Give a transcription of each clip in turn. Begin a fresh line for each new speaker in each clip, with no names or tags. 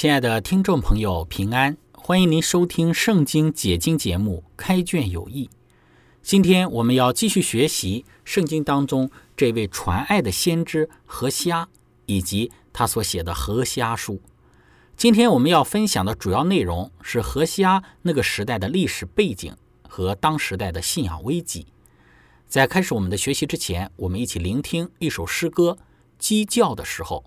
亲爱的听众朋友，平安！欢迎您收听《圣经解经》节目《开卷有益》。今天我们要继续学习圣经当中这位传爱的先知何西阿，以及他所写的《何西阿书》。今天我们要分享的主要内容是何西阿那个时代的历史背景和当时代的信仰危机。在开始我们的学习之前，我们一起聆听一首诗歌《鸡叫的时候》。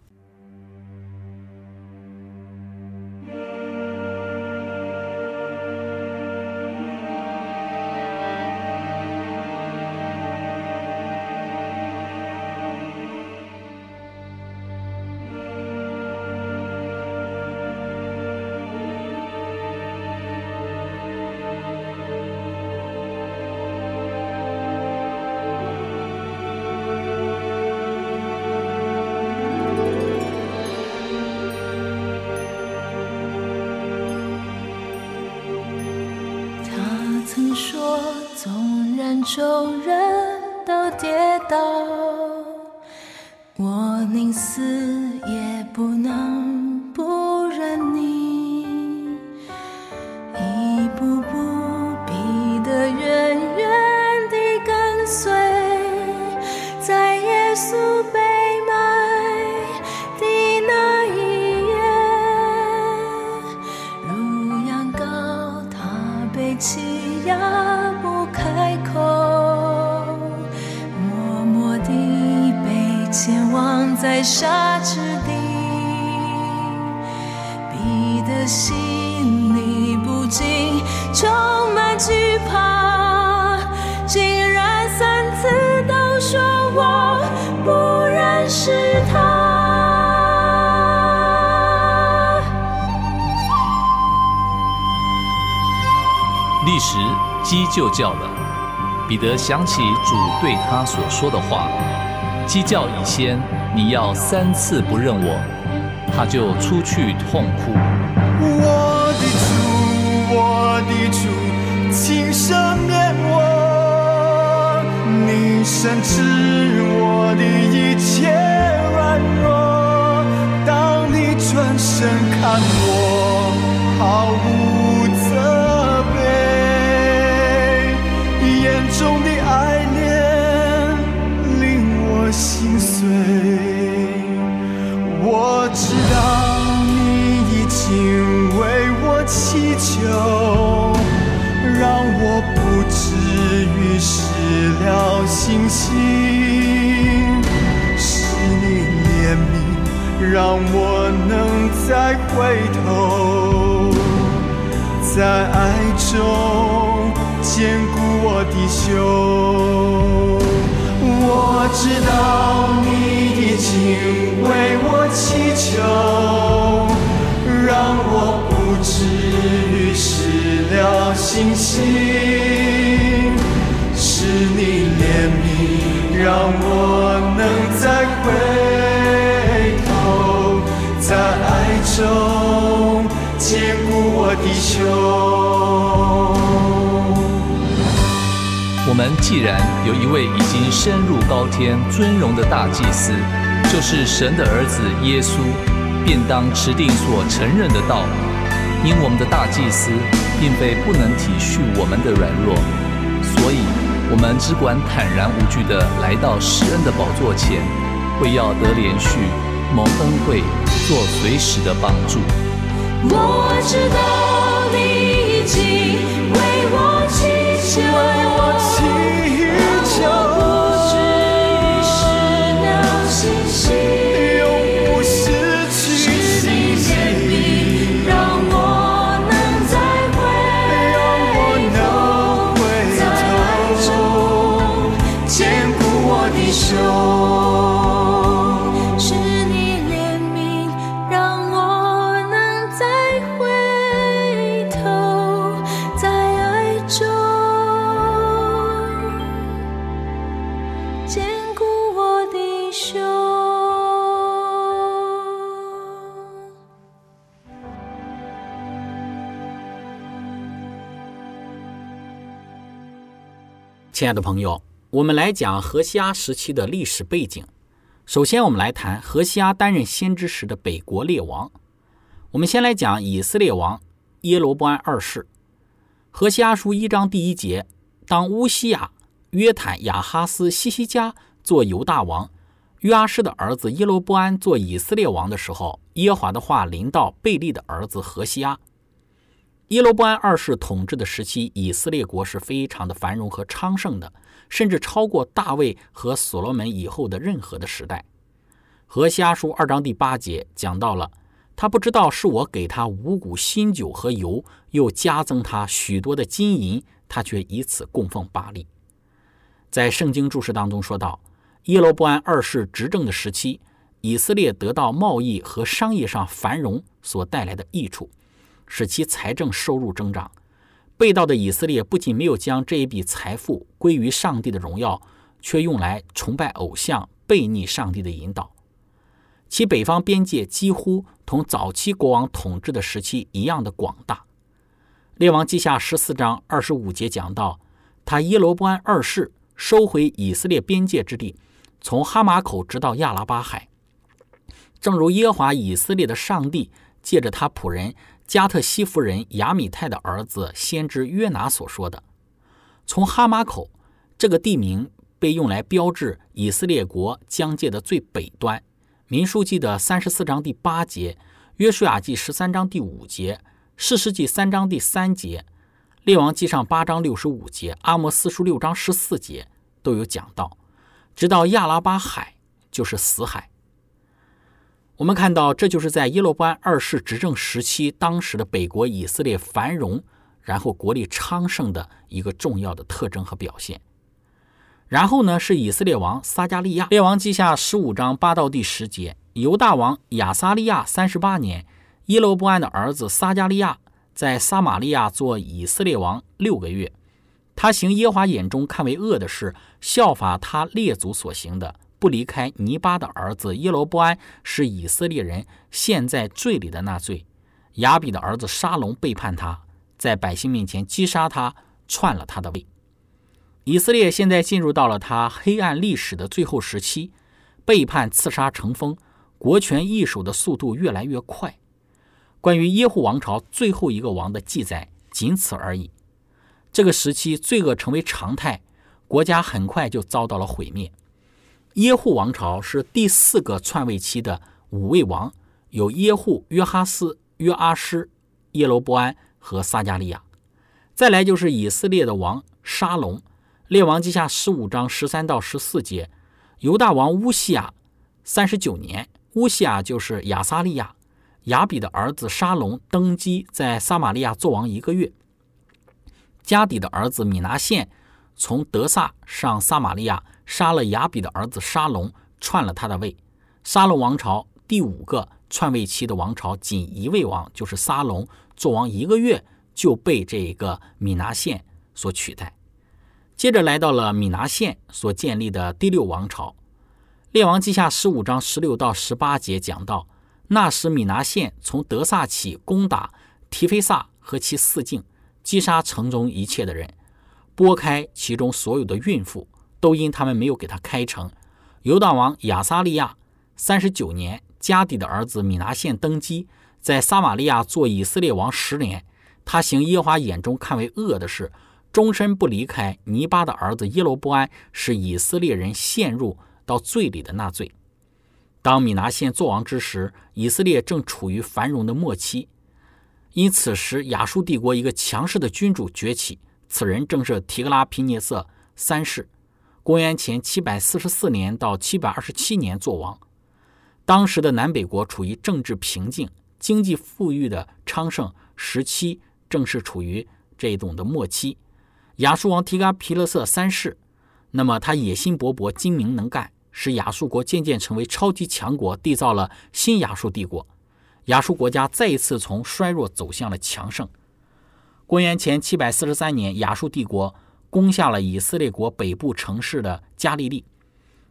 在沙之地，逼得心里不禁充满惧怕，竟然三次都说我不认识他。
历史鸡就叫了，彼得想起主对他所说的话。鸡叫已先，你要三次不认我，他就出去痛哭。
我的主，我的主，请赦免我，你深知我的一切软弱。当你转身看我，毫无让我能再回头，在爱中坚固我的胸。我知道你已经为我祈求，让我不至于失了信心。是你怜悯，让我能再回手坚固我的胸。
我们既然有一位已经升入高天尊荣的大祭司，就是神的儿子耶稣，便当持定所承认的道。因我们的大祭司并非不能体恤我们的软弱，所以我们只管坦然无惧地来到施恩的宝座前，为要得连续蒙恩惠，做随时的帮助。
我知道你已经为我祈求，
亲爱的朋友，我们来讲何西阿时期的历史背景。首先，我们来谈何西阿担任先知时的北国列王。我们先来讲以色列王耶罗波安二世。何西阿书一章第一节：当乌西亚、约坦、亚哈斯、西西家做犹大王，约阿施的儿子耶罗波安做以色列王的时候，耶华的话临到贝利的儿子何西阿。耶罗波安二世统治的时期，以色列国是非常的繁荣和昌盛的，甚至超过大卫和所罗门以后的任何的时代。和西阿书二章第八节讲到了，他不知道是我给他五谷新酒和油，又加增他许多的金银，他却以此供奉巴利。在圣经注释当中说到，耶罗波安二世执政的时期，以色列得到贸易和商业上繁荣所带来的益处。使其财政收入增长。被盗的以色列不仅没有将这一笔财富归于上帝的荣耀，却用来崇拜偶像、背逆上帝的引导。其北方边界几乎同早期国王统治的时期一样的广大。列王记下十四章二十五节讲到，他耶罗波安二世收回以色列边界之地，从哈马口直到亚拉巴海。正如耶华以色列的上帝借着他仆人。加特西夫人亚米泰的儿子先知约拿所说的：“从哈马口这个地名被用来标志以色列国疆界的最北端。”民书记的三十四章第八节，约书亚记十三章第五节，士师记三章第三节，列王记上八章六十五节，阿摩斯书六章十四节都有讲到。直到亚拉巴海，就是死海。我们看到，这就是在耶罗波安二世执政时期，当时的北国以色列繁荣，然后国力昌盛的一个重要的特征和表现。然后呢，是以色列王撒加利亚，列王记下十五章八到第十节，犹大王亚撒利亚三十八年，耶罗波安的儿子撒加利亚在撒玛利亚做以色列王六个月，他行耶华眼中看为恶的事，效法他列祖所行的。不离开尼巴的儿子耶罗波安是以色列人陷在罪里的那罪。亚比的儿子沙龙背叛他，在百姓面前击杀他，篡了他的位。以色列现在进入到了他黑暗历史的最后时期，背叛、刺杀成风，国权易手的速度越来越快。关于耶户王朝最后一个王的记载仅此而已。这个时期罪恶成为常态，国家很快就遭到了毁灭。耶户王朝是第四个篡位期的五位王，有耶户、约哈斯、约阿施、耶罗波安和撒加利亚。再来就是以色列的王沙龙，列王记下十五章十三到十四节。犹大王乌西亚三十九年，乌西亚就是亚撒利亚，亚比的儿子沙龙登基，在撒玛利亚做王一个月。加底的儿子米拿现从德萨上撒玛利亚。杀了亚比的儿子沙龙，篡了他的位。沙龙王朝第五个篡位期的王朝，仅一位王，就是沙龙，做王一个月就被这一个米拿现所取代。接着来到了米拿现所建立的第六王朝。列王记下十五章十六到十八节讲到，那时米拿现从德萨起攻打提菲萨和其四境，击杀城中一切的人，拨开其中所有的孕妇。都因他们没有给他开城。犹大王亚撒利亚三十九年，加底的儿子米拿现登基，在撒玛利亚做以色列王十年。他行耶华眼中看为恶的事，终身不离开尼巴的儿子耶罗波安，使以色列人陷入到罪里的那罪。当米拿现作王之时，以色列正处于繁荣的末期。因此时亚述帝国一个强势的君主崛起，此人正是提格拉皮涅瑟三世，公元前744年到727年作王。当时的南北国处于政治平静、经济富裕的昌盛时期，正是处于这种的末期。亚述王提嘎皮勒瑟三世，那么他野心勃勃、精明能干，使亚述国渐渐成为超级强国，缔造了新亚述帝国。亚述国家再一次从衰弱走向了强盛。公元前743年，亚述帝国攻下了以色列国北部城市的加利利。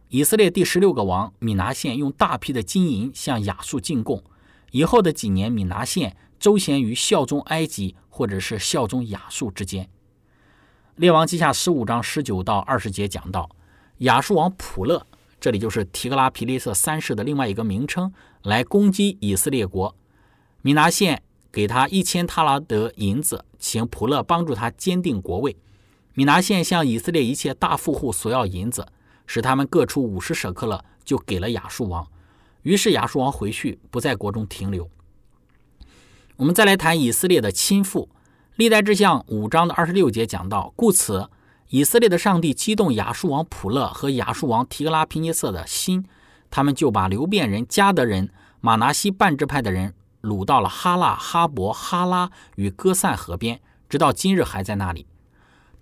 以色列第十六个王米拿县用大批的金银向亚述进贡。以后的几年，米拿县周旋于效忠埃及或者是效忠亚述之间。列王记下十五章十九到二十节讲到，亚述王普勒，这里就是提格拉皮利瑟三世的另外一个名称。来攻击以色列国，米拿县给他一千塔拉德银子，请普勒帮助他坚定国位。米拿县向以色列一切大富户索要银子，使他们各出五十舍克勒，就给了亚述王。于是亚述王回去，不在国中停留。我们再来谈以色列的亲父，历代志向五章的二十六节讲到，故此以色列的上帝激动亚述王普勒和亚述王提格拉皮涅瑟的心。他们就把流变人、加德人、马拿西半支派的人掳到了哈拉、哈伯、哈拉与哥散河边，直到今日还在那里。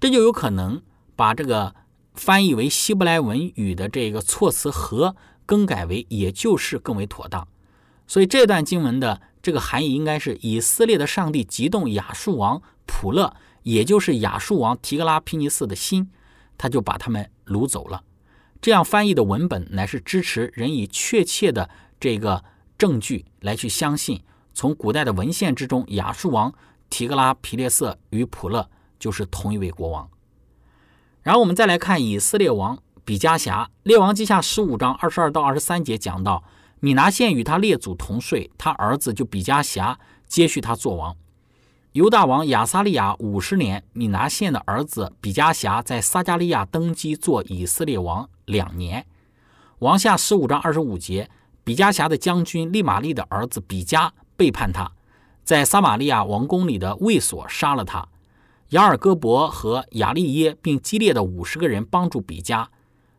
这就有可能把这个翻译为希伯来文语的这个措辞“和”更改为“也就是”更为妥当。所以这段经文的这个含义应该是：以色列的上帝激动亚述王普勒，也就是亚述王提格拉皮尼斯的心，他就把他们掳走了。这样翻译的文本乃是支持人以确切的这个证据来去相信，从古代的文献之中，亚述王提格拉皮列瑟与普勒就是同一位国王。然后我们再来看以色列王比加辖，列王记下十五章二十二到二十三节讲到，米拿县与他列祖同睡，他儿子就比加辖接续他做王。犹大王亚撒利亚五十年，米拿县的儿子比加辖在撒加利亚登基做以色列王两年。王下十五章二十五节，比加辖的将军利玛利的儿子比加背叛他，在撒玛利亚王宫里的卫所杀了他。雅尔戈伯和亚利耶并激烈的五十个人帮助比加，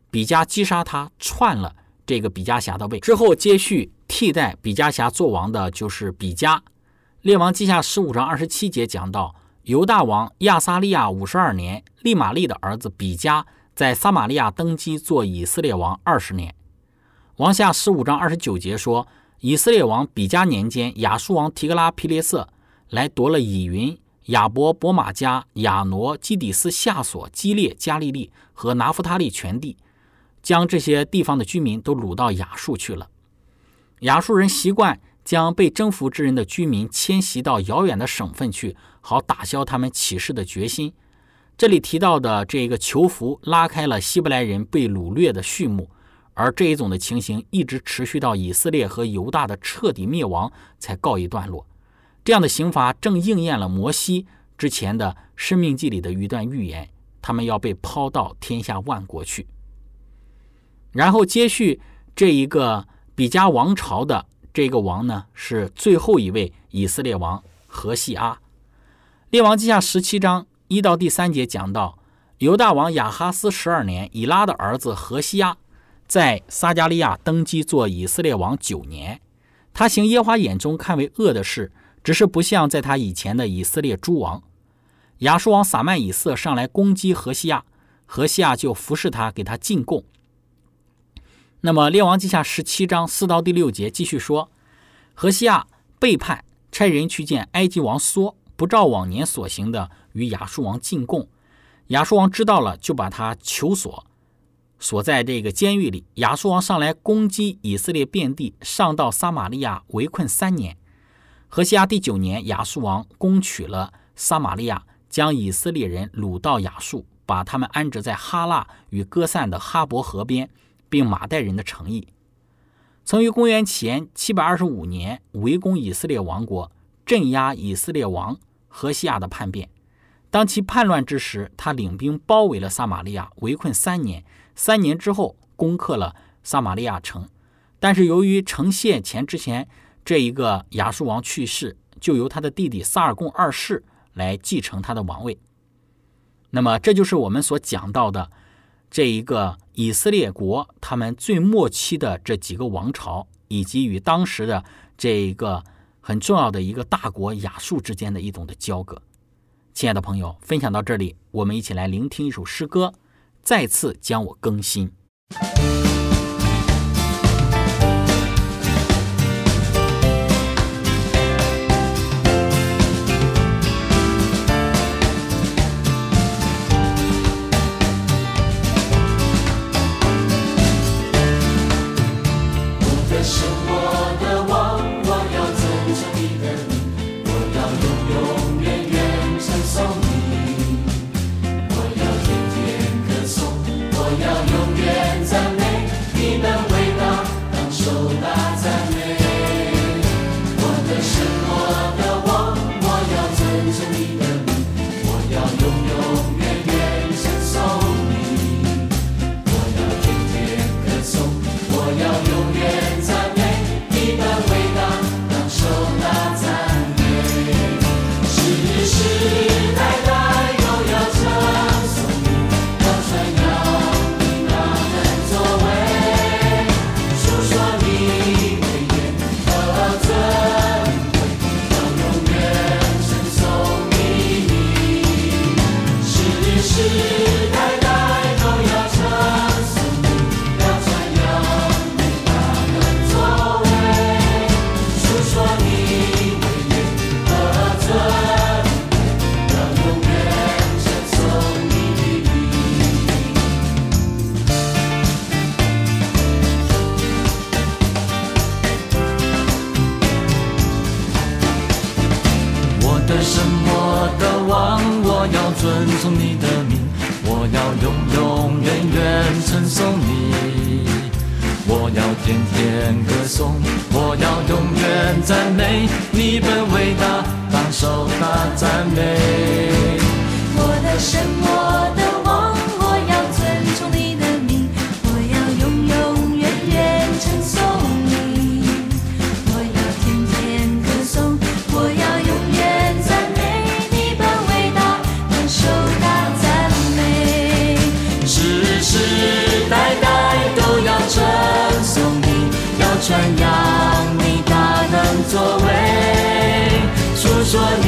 比加击杀他，篡了这个比加辖的位。之后接续替代比加辖做王的就是比加。列王记下十五章二十七节讲到，犹大王亚撒利亚五十二年，利玛利的儿子比加在撒玛利亚登基做以色列王二十年。王下十五章二十九节说，以色列王比加年间，亚述王提格拉皮列瑟来夺了以云、亚伯、伯马加、亚挪、基底斯、夏索、基列、加利利和拿夫他利全地，将这些地方的居民都掳到亚述去了。亚述人习惯。将被征服之人的居民迁徙到遥远的省份去，好打消他们起事的决心。这里提到的这个囚服拉开了希伯来人被掳掠的序幕，而这一种的情形一直持续到以色列和犹大的彻底灭亡才告一段落。这样的刑罚正应验了摩西之前的生命记里的一段预言：他们要被抛到天下万国去。然后接续这一个比加王朝的。这个王呢是最后一位以色列王何西阿。列王记下十七章一到第三节讲到，犹大王亚哈斯十二年，以拉的儿子何西阿在撒加利亚登基做以色列王九年。他行耶华眼中看为恶的事，只是不像在他以前的以色列诸王。亚述王撒曼以色上来攻击何西亚，何西亚就服侍他，给他进贡。那么，《列王记下》十七章四到第六节继续说，何西亚背叛，差人去见埃及王梭，不照往年所行的与亚述王进贡。亚述王知道了，就把他囚锁，锁在这个监狱里。亚述王上来攻击以色列遍地，上到撒玛利亚围困三年。何西亚第九年，亚述王攻取了撒玛利亚，将以色列人掳到亚述，把他们安置在哈腊与哥散的哈伯河边。并马代人的诚意，曾于公元前七百二十五年围攻以色列王国，镇压以色列王何西亚的叛变。当其叛乱之时，他领兵包围了撒玛利亚，围困三年。三年之后，攻克了撒玛利亚城。但是由于城陷前之前这一个亚述王去世，就由他的弟弟萨尔贡二世来继承他的王位。那么，这就是我们所讲到的这一个以色列国他们最末期的这几个王朝，以及与当时的这一个很重要的一个大国亚述之间的一种的交割。亲爱的朋友，分享到这里，我们一起来聆听一首诗歌，再次将我更新。
遵从你的名，我要永永远远称颂你，我要天天歌颂，我要永远赞美你本伟大，当受大赞美。
我的神，我
述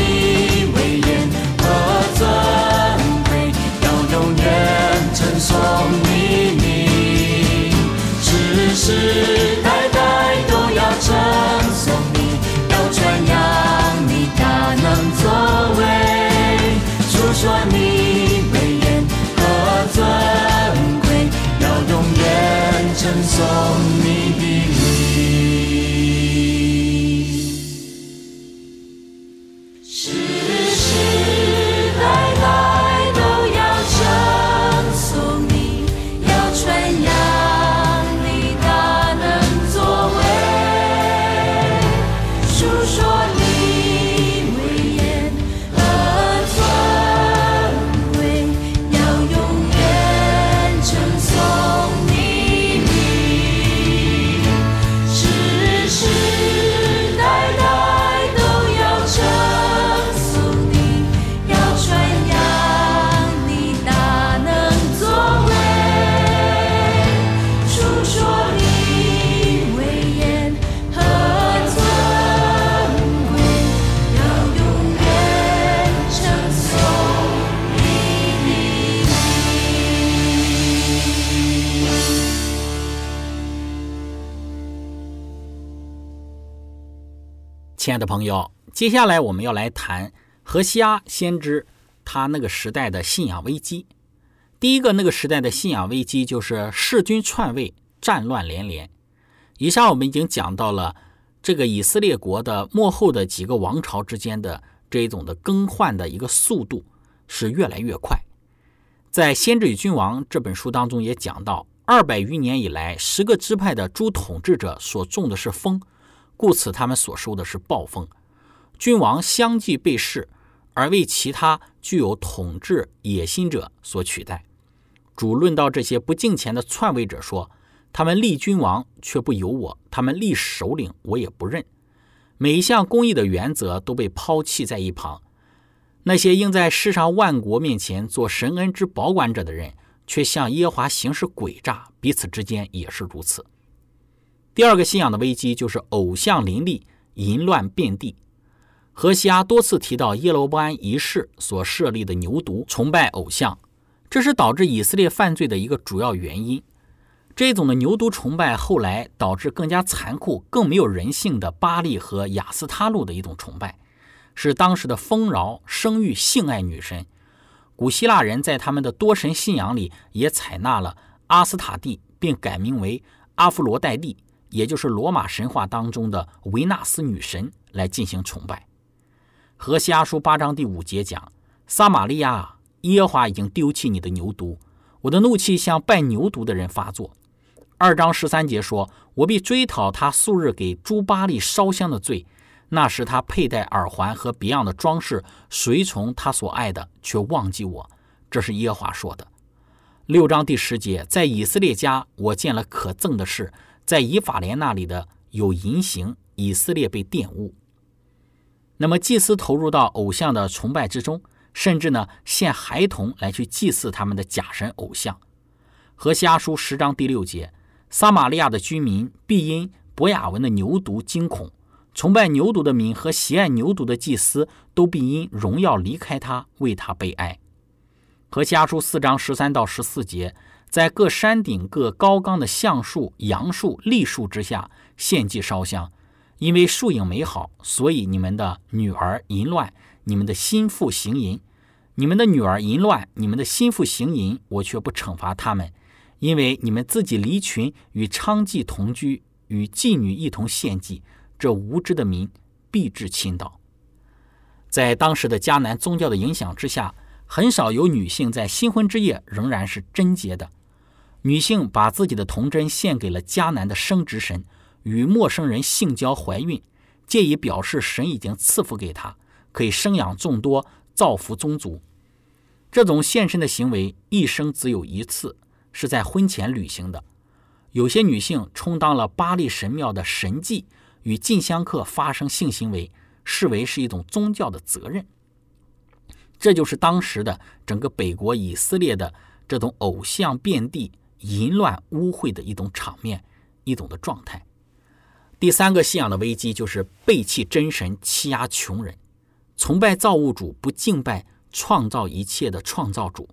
亲爱的朋友，接下来我们要来谈何西阿先知他那个时代的信仰危机。第一个那个时代的信仰危机就是弑君篡位、战乱连连。以上我们已经讲到了这个以色列国的幕后的几个王朝之间的这一种的更换的一个速度是越来越快。在《先知与君王》这本书当中也讲到，二百余年以来，十个支派的诸统治者所种的是风，故此他们所收的是暴风。君王相继被弑，而为其他具有统治野心者所取代。主论到这些不敬虔的篡位者说：“他们立君王却不由我，他们立首领我也不认。每一项公义的原则都被抛弃在一旁。那些应在世上万国面前做神恩之保管者的人，却向耶华行事诡诈，彼此之间也是如此。第二个信仰的危机就是偶像林立，淫乱遍地。何西阿多次提到耶罗波安一世所设立的牛犊崇拜偶像，这是导致以色列犯罪的一个主要原因。这种的牛犊崇拜后来导致更加残酷、更没有人性的巴利和雅斯他路的一种崇拜，是当时的丰饶、生育、性爱女神。古希腊人在他们的多神信仰里也采纳了阿斯塔蒂，并改名为阿弗罗代蒂，也就是罗马神话当中的维纳斯女神来进行崇拜。何西阿书八章第五节讲：“撒玛利亚，耶和华已经丢弃你的牛犊，我的怒气向拜牛犊的人发作。”二章十三节说：“我必追讨他素日给朱巴利烧香的罪，那时他佩戴耳环和别样的装饰，随从他所爱的，却忘记我。”这是耶和华说的。六章第十节，在以色列家，我见了可憎的事，在以法莲那里的有淫行，以色列被玷污。那么，祭司投入到偶像的崇拜之中，甚至呢，献孩童来去祭祀他们的假神偶像。和西阿书十章第六节，撒玛利亚的居民必因博雅文的牛犊惊恐，崇拜牛犊的民和喜爱牛犊的祭司都必因荣耀离开他，为他悲哀。和西阿书四章十三到十四节，在各山顶、各高冈的橡树、杨树、栗树之下献祭烧香。因为树影美好，所以你们的女儿淫乱，你们的心腹行淫；你们的女儿淫乱，你们的心腹行淫，我却不惩罚他们，因为你们自己离群，与娼妓同居，与妓女一同献祭，这无知的民必致倾倒。在当时的迦南宗教的影响之下，很少有女性在新婚之夜仍然是贞洁的。女性把自己的童贞献给了迦南的生殖神。与陌生人性交怀孕，借以表示神已经赐福给她，可以生养众多，造福宗族。这种献身的行为一生只有一次，是在婚前履行的。有些女性充当了巴利神庙的神妓，与进香客发生性行为，视为是一种宗教的责任。这就是当时的整个北国以色列的这种偶像遍地、淫乱污秽的一种场面，一种的状态。第三个信仰的危机就是背弃真神，欺压穷人，崇拜造物主，不敬拜创造一切的创造主，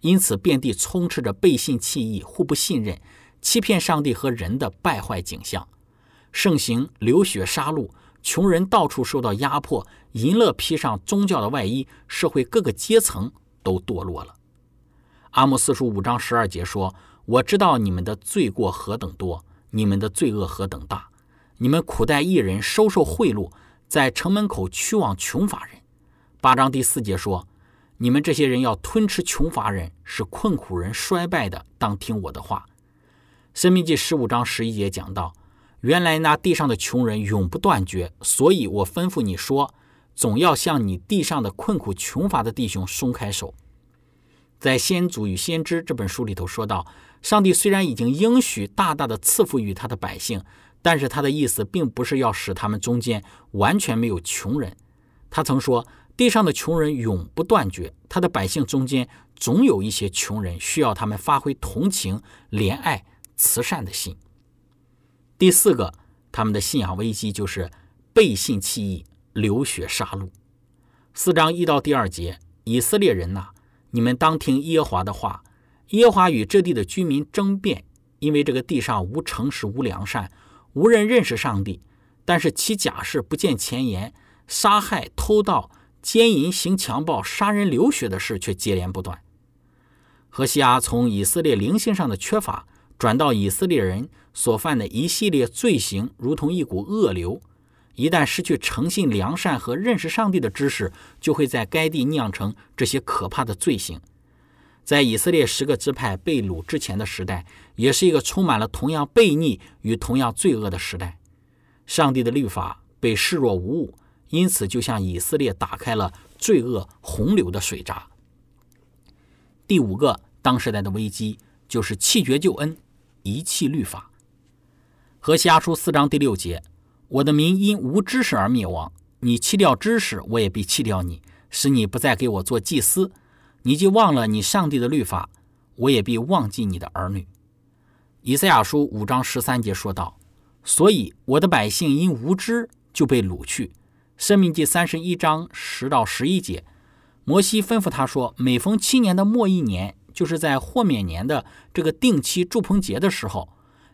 因此遍地充斥着背信弃义、互不信任、欺骗上帝和人的败坏景象，盛行流血杀戮，穷人到处受到压迫，淫乐披上宗教的外衣，社会各个阶层都堕落了。阿莫斯书五章十二节说：“我知道你们的罪过何等多，你们的罪恶何等大。”你们苦待艺人，收受贿赂，在城门口驱往穷乏人。八章第四节说：“你们这些人要吞吃穷乏人，使困苦人衰败的，当听我的话。”生命记十五章十一节讲到：“原来那地上的穷人永不断绝，所以我吩咐你说，总要向你地上的困苦穷乏的弟兄松开手。”在《先祖与先知》这本书里头说到，上帝虽然已经应许大大的赐福于他的百姓。但是他的意思并不是要使他们中间完全没有穷人。他曾说：“地上的穷人永不断绝，他的百姓中间总有一些穷人，需要他们发挥同情、怜爱、慈善的心。”第四个，他们的信仰危机就是背信弃义、流血杀戮。四章一到第二节，以色列人呐，你们当听耶华的话。耶华与这地的居民争辩，因为这个地上无诚实、无良善。无人认识上帝，但是其假释不见前言，杀害、偷盗、奸淫、行强暴、杀人流血的事却接连不断。何西阿从以色列灵性上的缺乏，转到以色列人所犯的一系列罪行，如同一股恶流。一旦失去诚信、良善和认识上帝的知识，就会在该地酿成这些可怕的罪行。在以色列十个支派被掳之前的时代，也是一个充满了同样悖逆与同样罪恶的时代。上帝的律法被视若无物，因此就向以色列打开了罪恶洪流的水闸。第五个当时代的危机就是弃绝救恩，遗弃律法。何西阿书四章第六节：我的民因无知识而灭亡。你弃掉知识，我也必弃掉你，使你不再给我做祭司。你既忘了你上帝的律法，我也必忘记你的儿女。以赛亚书五章十三节说道：“所以我的百姓因无知就被掳去。”生命记三十一章十到十一节，摩西吩咐他说：“每逢七年的末一年，就是在豁免年的这个定期祝棚节的时候，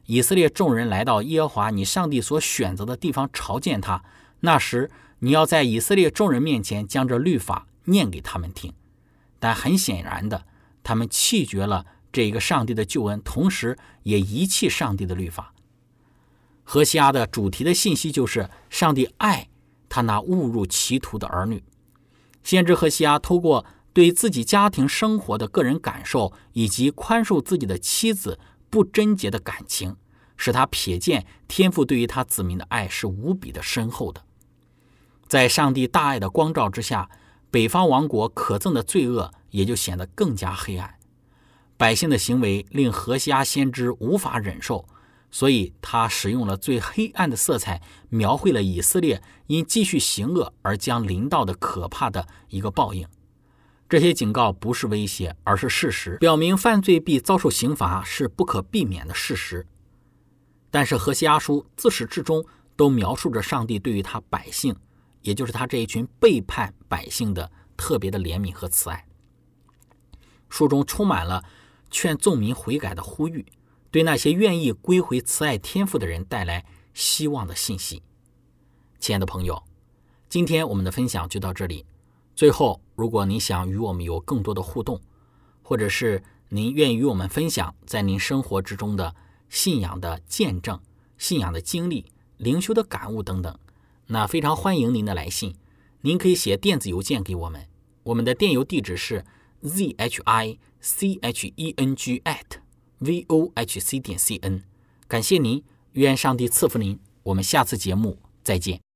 以色列众人来到耶和华你上帝所选择的地方朝见他。那时，你要在以色列众人面前将这律法念给他们听。但很显然的，他们弃绝了这一个上帝的救恩，同时也遗弃上帝的律法。何西阿的主题的信息就是上帝爱他那误入歧途的儿女。先知何西阿透过对自己家庭生活的个人感受，以及宽恕自己的妻子不贞洁的感情，使他瞥见天父对于他子民的爱是无比的深厚的。在上帝大爱的光照之下，北方王国可憎的罪恶也就显得更加黑暗。百姓的行为令何西阿先知无法忍受，所以他使用了最黑暗的色彩，描绘了以色列因继续行恶而将临到的可怕的一个报应。这些警告不是威胁，而是事实，表明犯罪必遭受刑罚是不可避免的事实。但是何西阿书自始至终都描述着上帝对于他百姓。也就是他这一群背叛百姓的特别的怜悯和慈爱。书中充满了劝众民悔改的呼吁，对那些愿意归回慈爱天赋的人带来希望的信息。亲爱的朋友，今天我们的分享就到这里。最后，如果您想与我们有更多的互动，或者是您愿意与我们分享在您生活之中的信仰的见证、信仰的经历、灵修的感悟等等。那非常欢迎您的来信，您可以写电子邮件给我们，我们的电邮地址是 z h i c h e n g at v o h c 点 c n。感谢您，愿上帝赐福您，我们下次节目再见。